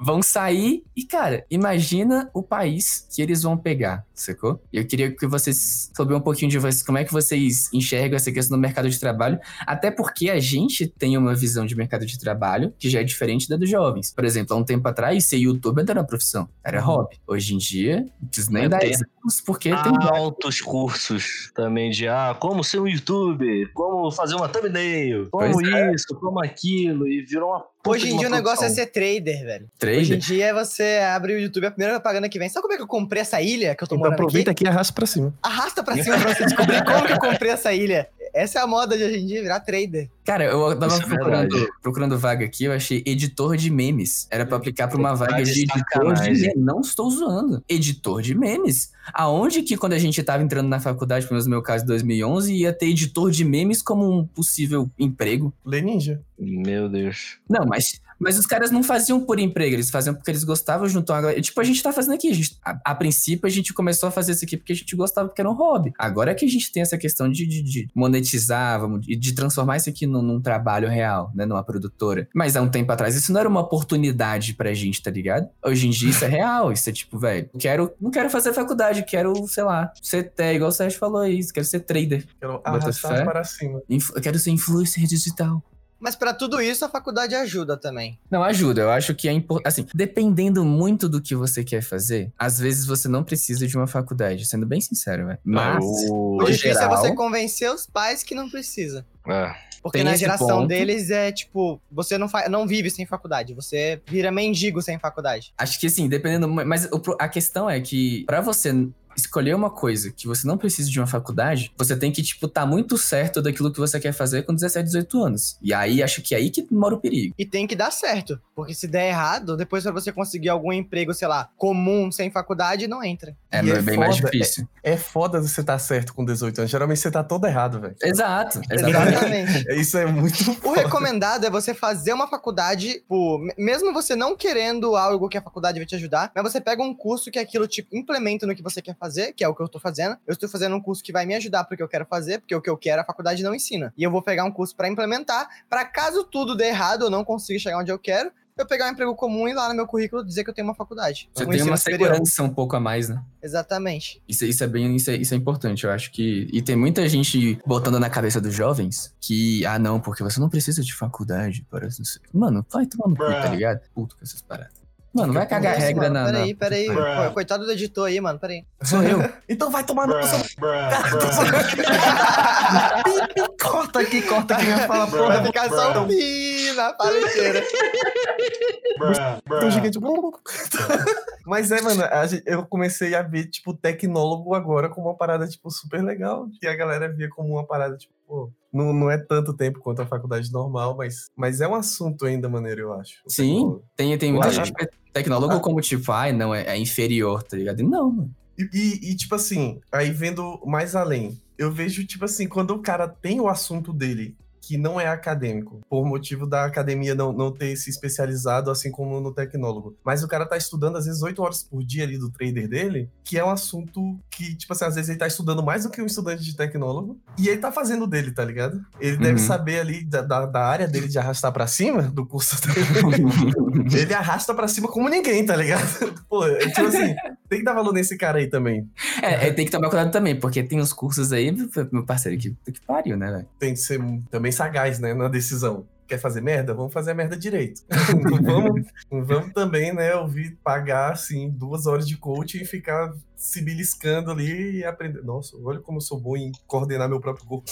B: vão sair e, cara, imagina o país que eles vão pegar, sacou? Eu queria que vocês soubessem um pouquinho de vocês, como é que vocês enxergam essa questão do mercado de trabalho, até porque a gente tem uma visão de mercado de trabalho que já é diferente da dos jovens. Por exemplo, há um tempo atrás, ser youtuber era profissão, era hobby. Hoje em dia, nem
C: É, tem-
B: exemplos, porque tem
C: Altos cursos também de ah, como ser um youtuber, como fazer uma thumbnail, como
B: Pois é.
C: isso, como aquilo, e virou uma
D: Hoje em dia o negócio é ser trader, velho. Hoje em
B: trader.
D: dia você abre o YouTube, a primeira propaganda que vem. Sabe como é que eu comprei essa ilha que eu tô
G: Então
D: morando
G: aproveita
D: aqui?
G: aqui e arrasta pra cima.
D: Arrasta pra cima pra você descobrir como que eu comprei essa ilha. Essa é a moda de hoje em dia, virar trader.
B: Cara, eu tava
C: é
B: procurando, procurando vaga aqui, eu achei editor de memes. Era pra aplicar pra uma vaga
C: de
B: editor de memes. Não estou zoando. Editor de memes. Aonde que quando a gente tava entrando na faculdade, pelo menos no meu caso, em 2011, ia ter editor de memes como um possível emprego?
G: Lê Ninja.
C: Meu Deus.
B: Não, mas, mas os caras não faziam por emprego, eles faziam porque eles gostavam junto a galera. Tipo, a gente tá fazendo aqui. A, gente, a, a princípio, a gente começou a fazer isso aqui porque a gente gostava, porque era um hobby. Agora é que a gente tem essa questão de, de, de monetizar, vamos, de, de transformar isso aqui num, num trabalho real, né? Numa produtora. Mas há um tempo atrás, isso não era uma oportunidade pra gente, tá ligado? Hoje em dia isso é real. Isso é tipo, velho, quero, não quero fazer faculdade, quero, sei lá, ser, é, igual o Sérgio falou aí, quero ser trader.
G: Quero arrastar para cima.
B: Eu quero ser influencer digital.
D: Mas pra tudo isso, a faculdade ajuda também.
B: Não, ajuda. Eu acho que é importante. Assim, dependendo muito do que você quer fazer, às vezes você não precisa de uma faculdade, sendo bem sincero, velho. Mas.
C: o...
D: Difícil
B: geral-
D: é você convencer os pais que não precisa.
C: É.
D: Porque
B: Tem
D: na geração
B: ponto.
D: deles é tipo, você não, não vive sem faculdade, você vira mendigo sem faculdade.
B: Acho que sim, dependendo. Mas o a questão é que, pra você escolher uma coisa que você não precisa de uma faculdade, você tem que, tipo, tá muito certo daquilo que você quer fazer com 17, 18 anos. E aí, acho que é aí que mora o perigo.
D: E tem que dar certo. Porque se der errado, depois pra você conseguir algum emprego, sei lá, comum, sem faculdade, não entra.
B: É,
G: E é
B: bem mais
G: foda,
B: difícil.
G: É foda você tá certo com 18 anos. Geralmente você tá todo errado, velho.
B: Exato, exatamente.
D: Exatamente.
G: Isso é muito
D: O
G: foda.
D: recomendado é você fazer uma faculdade, tipo, me- mesmo você não querendo algo que a faculdade vai te ajudar, mas você pega um curso que aquilo te implementa no que você quer fazer, que é o que eu tô fazendo. Eu estou fazendo um curso que vai me ajudar porque eu quero fazer, porque o que eu quero a faculdade não ensina. E eu vou pegar um curso pra implementar, pra caso tudo dê errado, eu não consiga chegar onde eu quero, eu pegar um emprego comum e lá no meu currículo dizer que eu tenho uma faculdade.
B: Você
D: um
B: tem uma
D: superior.
B: segurança um pouco a mais, né?
D: Exatamente.
B: Isso, isso é bem, isso é, isso é importante, eu acho que. E tem muita gente botando na cabeça dos jovens que, ah, não, porque você não precisa de faculdade para. sei- Mano, vai tomar no cu, tá ligado? Puto com essas paradas. Mano, vai cagar
D: Isso,
B: regra
D: mano,
B: na.
D: Peraí, peraí. Pô, Coitado do editor aí, mano, peraí.
B: Sou eu.
G: Então vai tomar no seu... corta aqui, corta aqui. Vai falar,
D: Vai
G: porra,
D: ficar só um pi na palesteira.
G: tão gigante. Mas é, mano, a eu comecei a ver, tipo, tecnólogo agora como uma parada, tipo, super legal. Que a galera via como uma parada, tipo, pô, não, não é tanto tempo quanto a faculdade normal, mas, mas é um assunto ainda maneiro, eu acho.
B: Sim. Tem, tem muita gente tecnólogo como tipo, ai, não, é, é inferior, tá ligado? Não, mano.
G: E, e- e, tipo assim, aí vendo mais além, eu vejo, tipo assim, quando o cara tem o assunto dele que não é acadêmico, por motivo da academia não, não ter se especializado assim como no tecnólogo. Mas o cara tá estudando, às vezes, oito horas por dia ali do trader dele, que é um assunto que, tipo assim, às vezes ele tá estudando mais do que um estudante de tecnólogo, e ele tá fazendo dele, tá ligado? Ele deve
B: Uhum.
G: saber ali da, da, da área dele de arrastar pra cima, do curso dele. ele arrasta pra cima como ninguém, tá ligado? Pô, é tipo assim, tem que dar valor nesse cara aí também.
B: É, é, tem que tomar cuidado também, porque tem uns cursos aí, meu parceiro, que, que pariu, né, velho?
G: tem que ser também sagaz, né, na decisão. quer fazer merda? Vamos fazer a merda direito. não, vamos, vamos também, né, ouvir pagar, assim, duas horas de coaching e ficar se beliscando ali e aprender. Nossa, olha como eu sou bom em coordenar meu próprio corpo.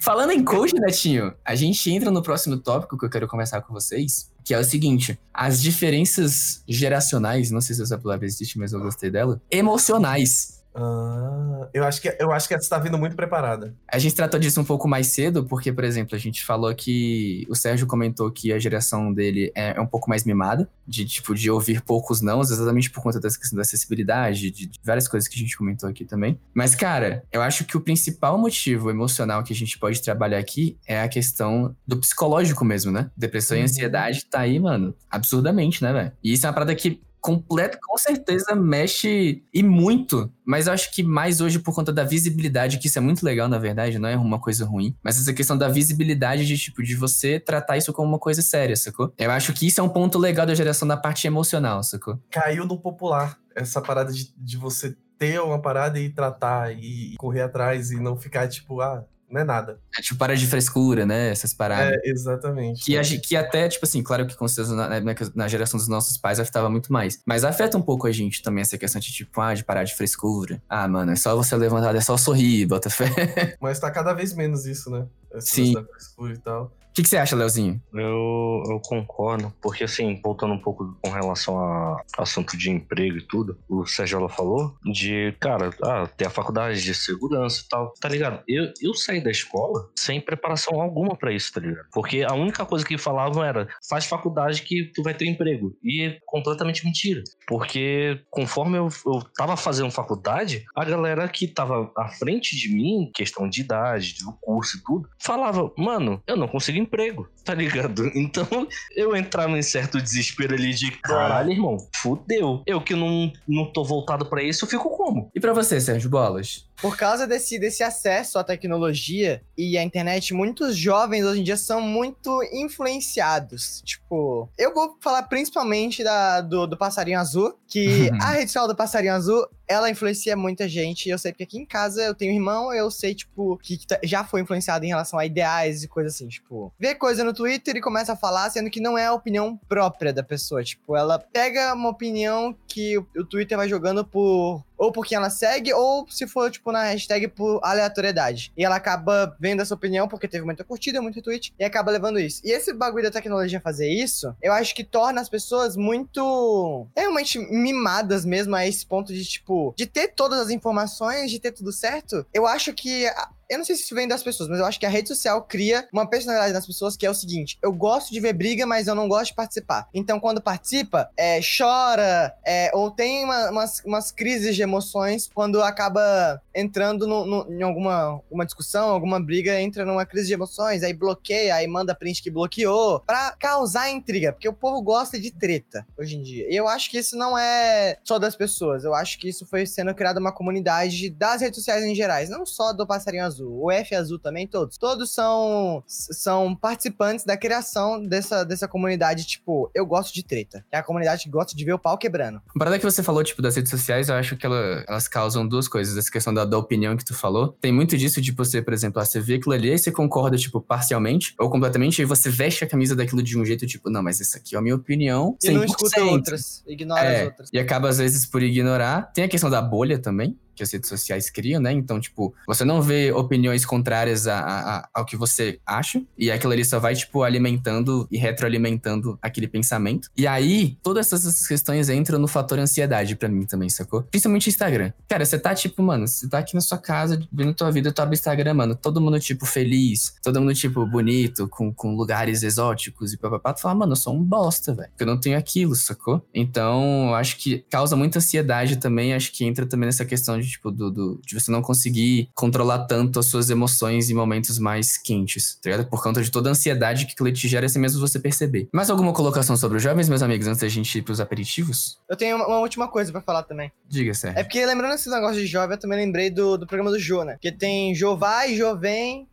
B: Falando em coach, Netinho, a gente entra no próximo tópico que eu quero conversar com vocês, que é o seguinte: as diferenças geracionais, não sei se essa palavra existe, mas eu gostei dela, emocionais.
G: Ah, eu acho que eu acho que essa está vindo muito preparada.
B: A gente tratou disso um pouco mais cedo, porque, por exemplo, a gente falou que o Sérgio comentou que a geração dele é, é um pouco mais mimada, de tipo de ouvir poucos não, exatamente por conta dessa questão da acessibilidade, de, de várias coisas que a gente comentou aqui também. Mas, cara, eu acho que o principal motivo emocional que a gente pode trabalhar aqui é a questão do psicológico mesmo, né? Depressão e
G: Uhum.
B: ansiedade tá aí, mano, absurdamente, né, velho? E isso é uma parada que completo, com certeza mexe e muito. Mas eu acho que mais hoje por conta da visibilidade, que isso é muito legal, na verdade, não é uma coisa ruim. Mas essa questão da visibilidade de, tipo, de você tratar isso como uma coisa séria, sacou? Eu acho que isso é um ponto legal da geração da parte emocional, sacou?
G: Caiu no popular essa parada de, de você ter uma parada e tratar e correr atrás e não ficar tipo, ah, não é nada.
B: É, tipo, para de frescura, né? Essas paradas.
G: É, exatamente.
B: Que, que até, tipo assim, claro que com certeza na, na- na geração dos nossos pais afetava muito mais. Mas afeta um pouco a gente também essa questão de, tipo, ah, de parar de frescura. Ah, mano, é só você levantar, é só sorrir, bota fé.
G: Mas tá cada vez menos isso, né? Essa
B: Sim.
G: da frescura e tal.
B: O que, que você acha, Leozinho?
C: Eu, eu concordo, porque assim, voltando um pouco com relação a assunto de emprego e tudo, o Sérgio falou de, cara, ah, ter a faculdade de segurança e tal, tá ligado? Eu, eu saí da escola sem preparação alguma pra isso, tá ligado? Porque a única coisa que falavam era, faz faculdade que tu vai ter emprego. E é completamente mentira. Porque conforme eu, eu tava fazendo faculdade, a galera que tava à frente de mim, questão de idade, do curso e tudo, falava, mano, eu não emprego, tá ligado? Então eu entrava em certo desespero ali de caralho, irmão, fudeu. Eu que não, não tô voltado pra isso, eu fico como?
B: E pra você, Sérgio Bolas?
D: Por causa desse, desse acesso à tecnologia e à internet, muitos jovens hoje em dia são muito influenciados. Tipo, eu vou falar principalmente da, do, do Passarinho Azul, que a rede social do Passarinho Azul, ela influencia muita gente. Eu sei porque aqui em casa eu tenho um irmão, eu sei, tipo, que tá- já foi influenciado em relação a ideais e coisas assim. Tipo, vê coisa no Twitter e começa a falar, sendo que não é a opinião própria da pessoa. Tipo, ela pega uma opinião que o Twitter vai jogando por ou por quem ela segue, ou se for, tipo, na hashtag por aleatoriedade. E ela acaba vendo essa opinião porque teve muita curtida, muito retweet, e acaba levando isso. E esse bagulho da tecnologia fazer isso, eu acho que torna as pessoas muito realmente mimadas mesmo a esse ponto de, tipo, de ter todas as informações, de ter tudo certo. Eu acho que. Eu não sei se isso vem das pessoas, mas eu acho que a rede social cria uma personalidade nas pessoas que é o seguinte: eu gosto de ver briga, mas eu não gosto de participar. Então, quando participa, é, chora, é, ou tem uma- umas, umas crises de emoções quando acaba entrando no- no- em alguma uma discussão, alguma briga, entra numa crise de emoções, aí bloqueia, aí manda print que bloqueou, pra causar intriga, porque o povo gosta de treta hoje em dia. E eu acho que isso não é só das pessoas, eu acho que isso foi sendo criada uma comunidade das redes sociais em gerais, não só do Passarinho Azul, o F Azul também, todos. Todos são, são participantes da criação dessa, dessa comunidade, tipo, eu gosto de treta. É a comunidade que gosta de ver o pau quebrando.
B: Uma parada que você falou, tipo, das redes sociais, eu acho que ela- elas causam duas coisas. Essa questão da, da opinião que tu falou. Tem muito disso de você, por exemplo, ah, você vê aquilo ali e você concorda, tipo, parcialmente ou completamente, e você veste a camisa daquilo de um jeito, tipo, não, mas essa aqui é a minha opinião.
D: E não
B: 100%.
D: escuta outras, ignora
B: É,
D: as outras.
B: E acaba, às vezes, por ignorar. Tem a questão da bolha também, que as redes sociais criam, né? Então, tipo, você não vê opiniões contrárias a, a- ao que você acha. E aquilo ali só vai, tipo, alimentando e retroalimentando aquele pensamento. E aí, todas essas questões entram no fator ansiedade pra mim também, sacou? Principalmente Instagram. Cara, você tá, tipo, mano, você tá aqui na sua casa, vendo tua vida, tu abre Instagram, mano. Todo mundo, tipo, feliz. Todo mundo, tipo, bonito, com, com lugares exóticos e papapá. Tu fala, mano, eu sou um bosta, velho. Porque eu não tenho aquilo, sacou? Então, acho que causa muita ansiedade também. Acho que entra também nessa questão de, tipo, do, do- de você não conseguir controlar tanto as suas emoções em momentos mais quentes, tá ligado? Por conta de toda a ansiedade que aquilo te gera sem mesmo você perceber. Mais alguma colocação sobre os jovens, meus amigos, antes da gente ir pros aperitivos?
D: Eu tenho uma, uma última coisa pra falar também.
B: Diga, Sérgio.
D: É porque lembrando esse negócio de jovem, eu também lembrei do, do programa do Jô, né? Porque tem Jô vai, Jô vem.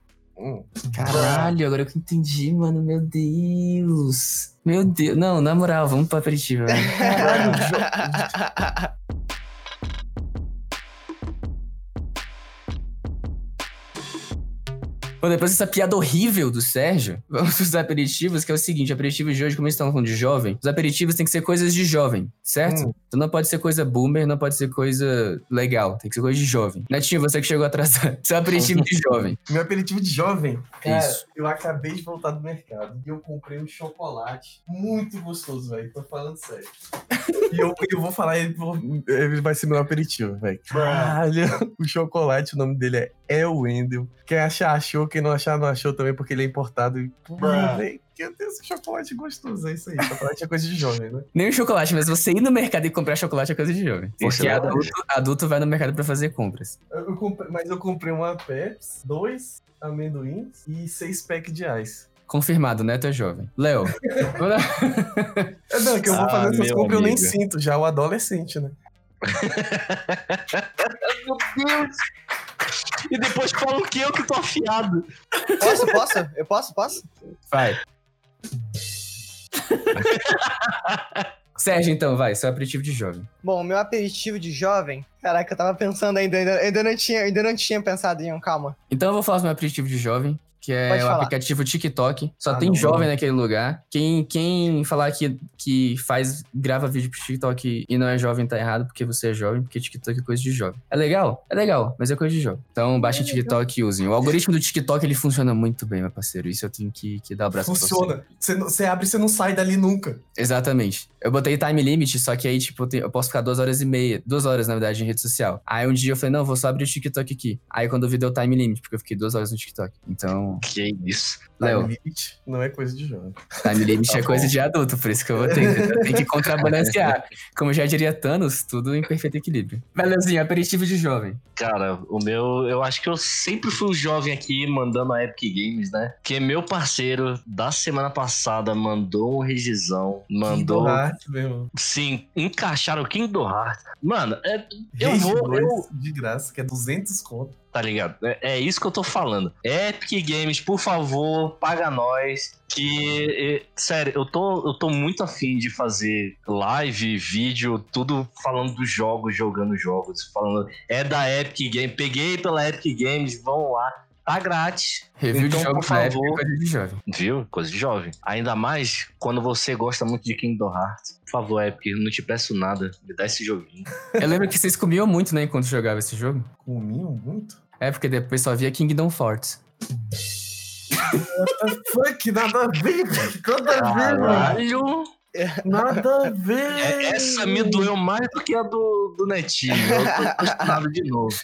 B: Caralho, agora que eu entendi, mano. Meu Deus. Meu Deus. Não, na moral, vamos pro aperitivo, velho.
G: Caralho,
B: Bom, depois dessa piada horrível do Sérgio, vamos pros aperitivos, que é o seguinte: aperitivos de hoje, como eles estão falando de jovem, os aperitivos têm que ser coisas de jovem, certo?
G: Hum.
B: Então não pode ser coisa boomer, não pode ser coisa legal, tem que ser coisa de jovem. Netinho, você que chegou atrasado. Seu aperitivo de jovem.
G: Meu aperitivo de jovem, cara,
B: Isso.
G: eu acabei de voltar do mercado e eu comprei um chocolate muito gostoso, velho. Tô falando sério. e eu, eu vou falar, ele, ele vai ser meu aperitivo, velho. Caralho, o chocolate, o nome dele é El Wendel. Quem achar, achou. Quem não achar, não achou também, porque ele é importado. E, meu Deus, esse chocolate gostoso. É isso aí. Chocolate é coisa de jovem, né?
B: Nem o chocolate, mas você ir no mercado e comprar chocolate é coisa de jovem.
C: Isso
B: Porque
C: é
B: adulto, adulto vai no mercado pra fazer compras.
G: Eu- comprei- mas eu comprei uma Pepsi, dois amendoins e seis packs de ice.
B: Confirmado, Neto é jovem. Léo.
G: É, não, que eu vou
C: Ah,
G: fazer essas
C: meu
G: compras eu nem
C: amigo.
G: sinto, já o adolescente, né?
C: Meu Deus! E depois fala o que eu que tô afiado.
D: Posso, posso? Eu posso, posso?
B: vai. Sérgio, então, vai, seu aperitivo de jovem.
D: Bom, meu aperitivo de jovem. Caraca, eu tava pensando ainda, ainda, ainda não tinha, ainda não tinha pensado em um, calma.
B: Então eu vou falar do meu aperitivo de jovem, que é
D: Pode
B: o
D: falar.
B: aplicativo TikTok. Só
G: Ah,
B: tem
G: não,
B: jovem
G: não.
B: naquele lugar. Quem, quem falar que, que faz, grava vídeo pro TikTok e não é jovem tá errado, porque você é jovem, porque TikTok é coisa de jovem. É legal? É legal, mas é coisa de jovem. Então baixem TikTok e usem. O algoritmo do TikTok, ele funciona muito bem, meu parceiro. Isso eu tenho que, que dar o braço pra você.
G: Funciona. Você, abre e você não sai dali nunca.
B: Exatamente. Eu botei time limit, só que aí, tipo, eu, tenho- eu posso ficar duas horas e meia, duas horas, na verdade, em rede social. Aí um dia eu falei, não, vou só abrir o TikTok aqui. Aí quando eu vi, deu time limit, porque eu fiquei duas horas no TikTok. Então,
C: Que isso?
B: Léo,
G: Time limit não é coisa de jovem.
B: time limit
C: Tá
B: é coisa
C: bom.
B: de adulto, por isso que eu vou ter, eu tenho que contrabalancear. Como já diria Thanos, tudo em perfeito equilíbrio. Belezinha, aperitivo de jovem.
C: Cara, o meu, eu acho que eu sempre fui o jovem aqui mandando a Epic Games, né? Que meu parceiro da semana passada mandou um regizão, mandou.
G: Kingdom Hearts, meu.
C: Sim, encaixaram o Kingdom Hearts. Mano, é, eu
G: Rage
C: vou.
G: 2
C: Eu,
G: de graça, que é 200 conto.
C: tá ligado? É, é isso que eu tô falando. Epic Games, por favor, paga nós. Que, é, sério, eu tô, eu tô muito afim de fazer live, vídeo, tudo falando dos jogos, jogando jogos, falando. É da Epic Games, peguei pela Epic Games, vão lá. Tá grátis.
B: Review
C: Então,
B: de jogo
C: por
B: época
C: favor.
B: é coisa de jovem.
C: Viu? Coisa de jovem. Ainda mais quando você gosta muito de Kingdom Hearts. Por favor, Epic, eu não te peço nada. Me dá esse joguinho.
B: Eu lembro que vocês comiam muito, né, enquanto jogavam esse jogo.
G: Comiam muito?
B: É, porque depois só via Kingdom Forts.
G: Fuck, nada a ver, velho. Nada a ver, mano. Nada a ver.
C: É- Essa me doeu mais do que a do, do Netinho. Eu tô de novo.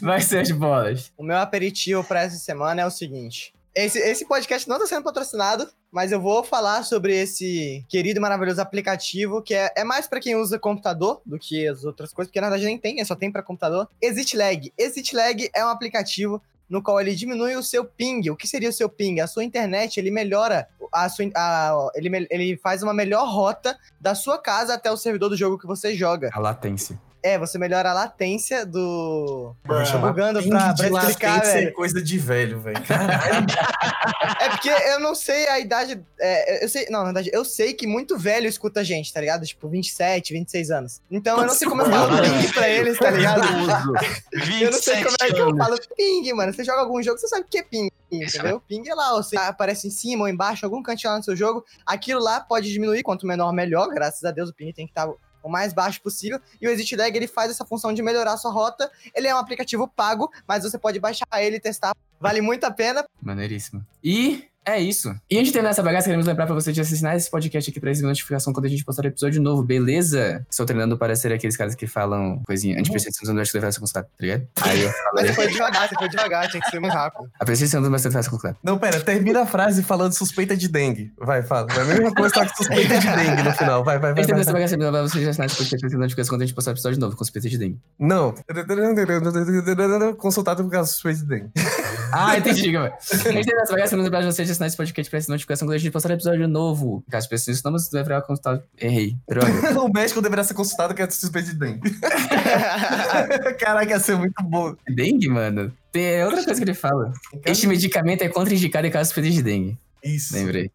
B: Vai, Sérgio Bolas.
D: O meu aperitivo pra essa semana é o seguinte. Esse, esse podcast não tá sendo patrocinado, mas eu vou falar sobre esse querido e maravilhoso aplicativo, que é, é mais pra quem usa computador do que as outras coisas, porque na verdade nem tem, é só tem pra computador. Exit Lag. Exit Lag é um aplicativo no qual ele diminui o seu ping. O que seria o seu ping? A sua internet, ele melhora a sua, a- ele, ele faz uma melhor rota da sua casa até o servidor do jogo que você joga.
B: A latência.
D: É, você melhora a latência do.
G: Chamar
D: bugando pra, pra explicar,
G: latência
D: velho.
G: é coisa de velho, velho.
D: É porque eu não sei a idade. é, eu sei. Não, na verdade, eu sei que muito velho escuta a gente, tá ligado? Tipo, 27, 26 anos. Então eu não sei como eu falo ping pra eles, tá ligado? Eu não sei como é que eu
C: 27
D: falo ping, mano. Você joga algum jogo, você sabe o que é ping, entendeu? Ping é lá, você aparece em cima ou embaixo, algum cantinho lá no seu jogo. Aquilo lá pode diminuir, quanto menor, melhor. Graças a Deus, o ping tem que estar o mais baixo possível. E o Exit Lag, ele faz essa função de melhorar a sua rota. Ele é um aplicativo pago, mas você pode baixar ele e testar. Vale muito a pena.
B: Maneiríssimo. E é isso. E antes de terminar essa bagaça, queremos lembrar pra você de assinar esse podcast aqui pra receber notificação quando a gente postar episódio novo, beleza? Estou treinando para ser aqueles caras que falam coisinha anti-percepção do Universidade de consultado, tá ligado? Aí eu
D: Mas
B: falei,
D: você foi devagar, você foi devagar, tinha que ser muito rápido.
B: a percepção do Universidade de consulado.
G: Não, pera, termina a frase falando suspeita de dengue. Vai, fala. É a mesma coisa, só que suspeita de dengue no final. Vai, vai, vai.
B: Antes de terminar
G: vai,
B: essa bagaça, lembrar pra você de assinar esse podcast pra receber notificação quando a gente postar episódio novo, com suspeita de dengue.
G: Não. Consultado por causa de suspeita de dengue.
B: Ah, entendi, cara. Antes de terminar essa bagaça, lembrar pra você de assinar esse podcast pra receber notificação quando a gente postar episódio novo. Caso precise, não, mas pra consultar. Errei. Droga.
G: o médico deverá ser consultado que é suspeita de dengue. Caraca, ia ser muito bom.
B: dengue, mano? Tem outra coisa que ele fala. Este medicamento é contraindicado em caso de suspeita de dengue.
G: Isso.
B: Lembrei.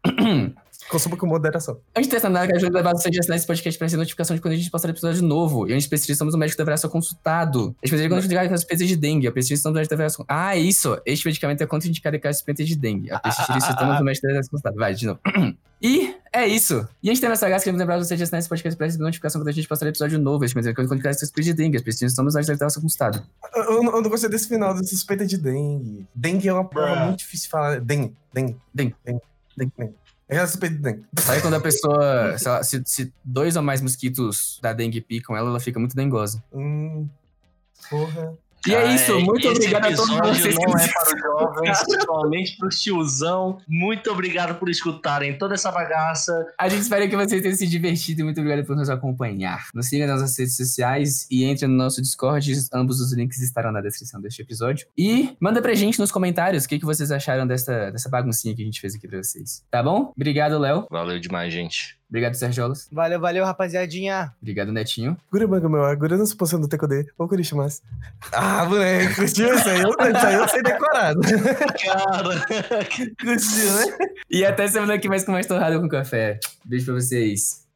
G: Consuma com moderação.
B: Antes de terminar, quero levar você a assinar esse podcast para receber notificação de quando a gente postar episódio novo. E onde especificamos o médico deverá ser consultado. Especialmente quando a gente ligar as pesquisas de dengue. A especificação do médico deverá ser... Ah, isso. Este medicamento é contraindicado em de suspeita de dengue. A especificação do médico deverá ser consultado. Vai, de novo. E é isso. E a gente tem nessa graça, queremos lembrar você de assinar esse podcast para receber notificação quando a gente postar episódio novo. Este medicamento é contraindicado em suspeita de dengue. A especificação do médico deverá ser consultado.
G: Eu, eu não gostei desse final da suspeita de dengue. Dengue é uma palavra muito difícil de falar. Dengue, dengue,
B: Dengue.
G: dengue, dengue. É.
B: Aí quando a pessoa, sei lá, se, se dois ou mais mosquitos da dengue picam ela, ela fica muito dengosa.
G: Hum, porra.
B: E é isso, muito
C: esse
B: obrigado a todos vocês.
C: não é para os jovens, principalmente para os tiozão. Muito obrigado por escutarem toda essa bagaça.
B: A gente espera que vocês tenham se divertido e muito obrigado por nos acompanhar. Nos siga nas nossas redes sociais e entre no nosso Discord. Ambos os links estarão na descrição deste episódio. E manda pra gente nos comentários o que, que vocês acharam dessa, dessa baguncinha que a gente fez aqui pra vocês. Tá bom? Obrigado, Léo.
C: Valeu demais, gente.
B: Obrigado, Sergiolas.
D: Valeu, valeu, rapaziadinha.
B: Obrigado, Netinho.
G: Gurubanga, meu, agora não se possando TKD. Ou Kurishimasu. Ah, moleque, curtiu isso aí? Isso aí eu sei decorado.
C: Cara,
G: Curtiu, né?
B: E até semana que mais com mais torrada com café. Beijo pra vocês.